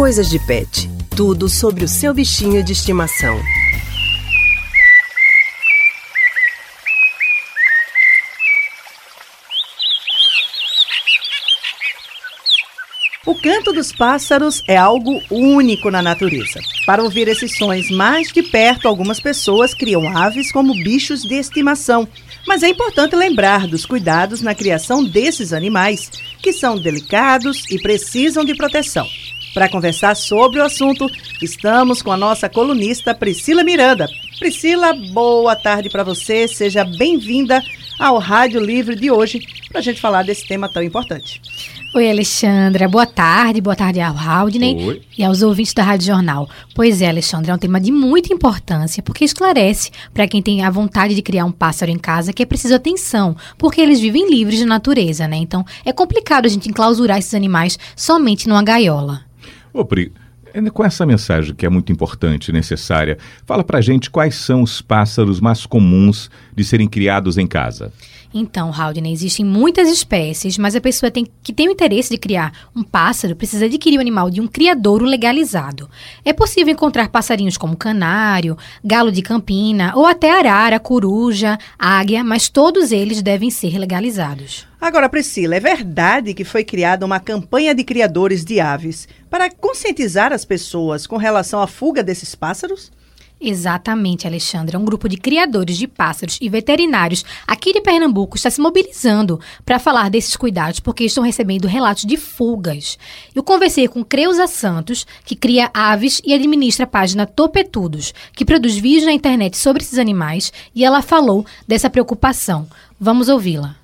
Coisas de Pet. Tudo sobre o seu bichinho de estimação. O canto dos pássaros é algo único na natureza. Para ouvir esses sons mais de perto, algumas pessoas criam aves como bichos de estimação. Mas é importante lembrar dos cuidados na criação desses animais, que são delicados e precisam de proteção. Para conversar sobre o assunto, estamos com a nossa colunista Priscila Miranda. Priscila, boa tarde para você, seja bem-vinda ao Rádio Livre de hoje para a gente falar desse tema tão importante. Oi, Alexandra. Boa tarde. Boa tarde ao Haldney Oi. e aos ouvintes da Rádio Jornal. Pois é, Alexandra, é um tema de muita importância, porque esclarece para quem tem a vontade de criar um pássaro em casa que é preciso atenção, porque eles vivem livres de natureza, né? Então, é complicado a gente enclausurar esses animais somente numa gaiola. Ô, Pri, com essa mensagem que é muito importante e necessária, fala pra gente quais são os pássaros mais comuns de serem criados em casa. Então, Haldane, existem muitas espécies, mas a pessoa tem, que tem o interesse de criar um pássaro precisa adquirir o animal de um criadouro legalizado. É possível encontrar passarinhos como canário, galo de campina ou até arara, coruja, águia, mas todos eles devem ser legalizados. Agora, Priscila, é verdade que foi criada uma campanha de criadores de aves para conscientizar as pessoas com relação à fuga desses pássaros? Exatamente, Alexandra. Um grupo de criadores de pássaros e veterinários aqui de Pernambuco está se mobilizando para falar desses cuidados, porque estão recebendo relatos de fugas. Eu conversei com Creuza Santos, que cria aves e administra a página Topetudos, que produz vídeos na internet sobre esses animais, e ela falou dessa preocupação. Vamos ouvi-la.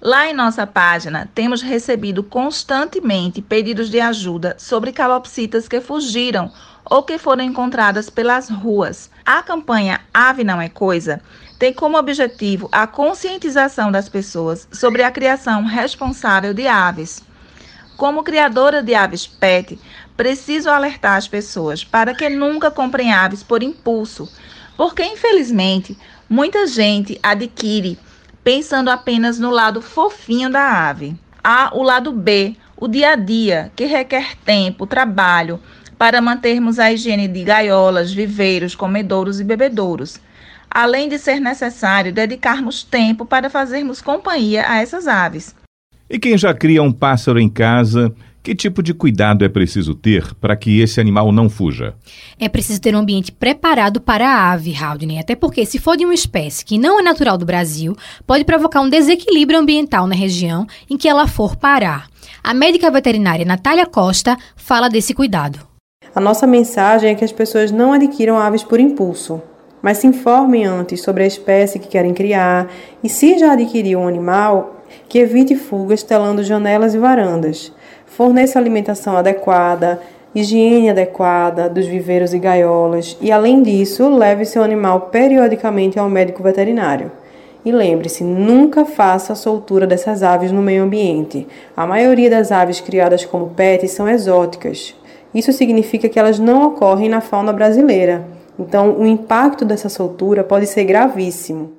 Lá em nossa página, temos recebido constantemente pedidos de ajuda sobre calopsitas que fugiram ou que foram encontradas pelas ruas. A campanha Ave Não é Coisa tem como objetivo a conscientização das pessoas sobre a criação responsável de aves. Como criadora de aves pet, preciso alertar as pessoas para que nunca comprem aves por impulso, porque infelizmente muita gente adquire pensando apenas no lado fofinho da ave. Há o lado B, o dia a dia, que requer tempo, trabalho, para mantermos a higiene de gaiolas, viveiros, comedouros e bebedouros, além de ser necessário dedicarmos tempo para fazermos companhia a essas aves. E quem já cria um pássaro em casa, que tipo de cuidado é preciso ter para que esse animal não fuja? É preciso ter um ambiente preparado para a ave, Haldane, até porque se for de uma espécie que não é natural do Brasil, pode provocar um desequilíbrio ambiental na região em que ela for parar. A médica veterinária Natália Costa fala desse cuidado. A nossa mensagem é que as pessoas não adquiram aves por impulso, mas se informem antes sobre a espécie que querem criar e, se já adquiriu um animal, que evite fugas telando janelas e varandas. Forneça alimentação adequada, higiene adequada dos viveiros e gaiolas e, além disso, leve seu animal periodicamente ao médico veterinário. E lembre-se, nunca faça a soltura dessas aves no meio ambiente. A maioria das aves criadas como pets são exóticas. Isso significa que elas não ocorrem na fauna brasileira. Então, o impacto dessa soltura pode ser gravíssimo.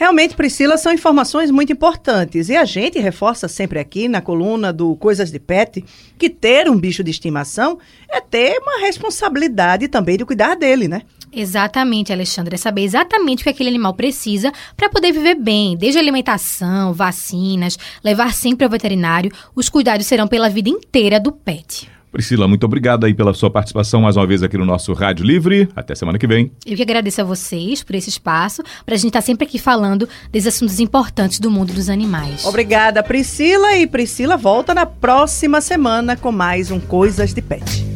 Realmente, Priscila, são informações muito importantes. E a gente reforça sempre aqui na coluna do Coisas de Pet que ter um bicho de estimação é ter uma responsabilidade também de cuidar dele, né? Exatamente, Alexandre. É saber exatamente o que aquele animal precisa para poder viver bem, desde alimentação, vacinas, levar sempre ao veterinário. Os cuidados serão pela vida inteira do pet. Priscila, muito obrigado aí pela sua participação mais uma vez aqui no nosso Rádio Livre. Até semana que vem. Eu que agradeço a vocês por esse espaço, para a gente estar tá sempre aqui falando desses assuntos importantes do mundo dos animais. Obrigada, Priscila. E Priscila volta na próxima semana com mais um Coisas de Pet.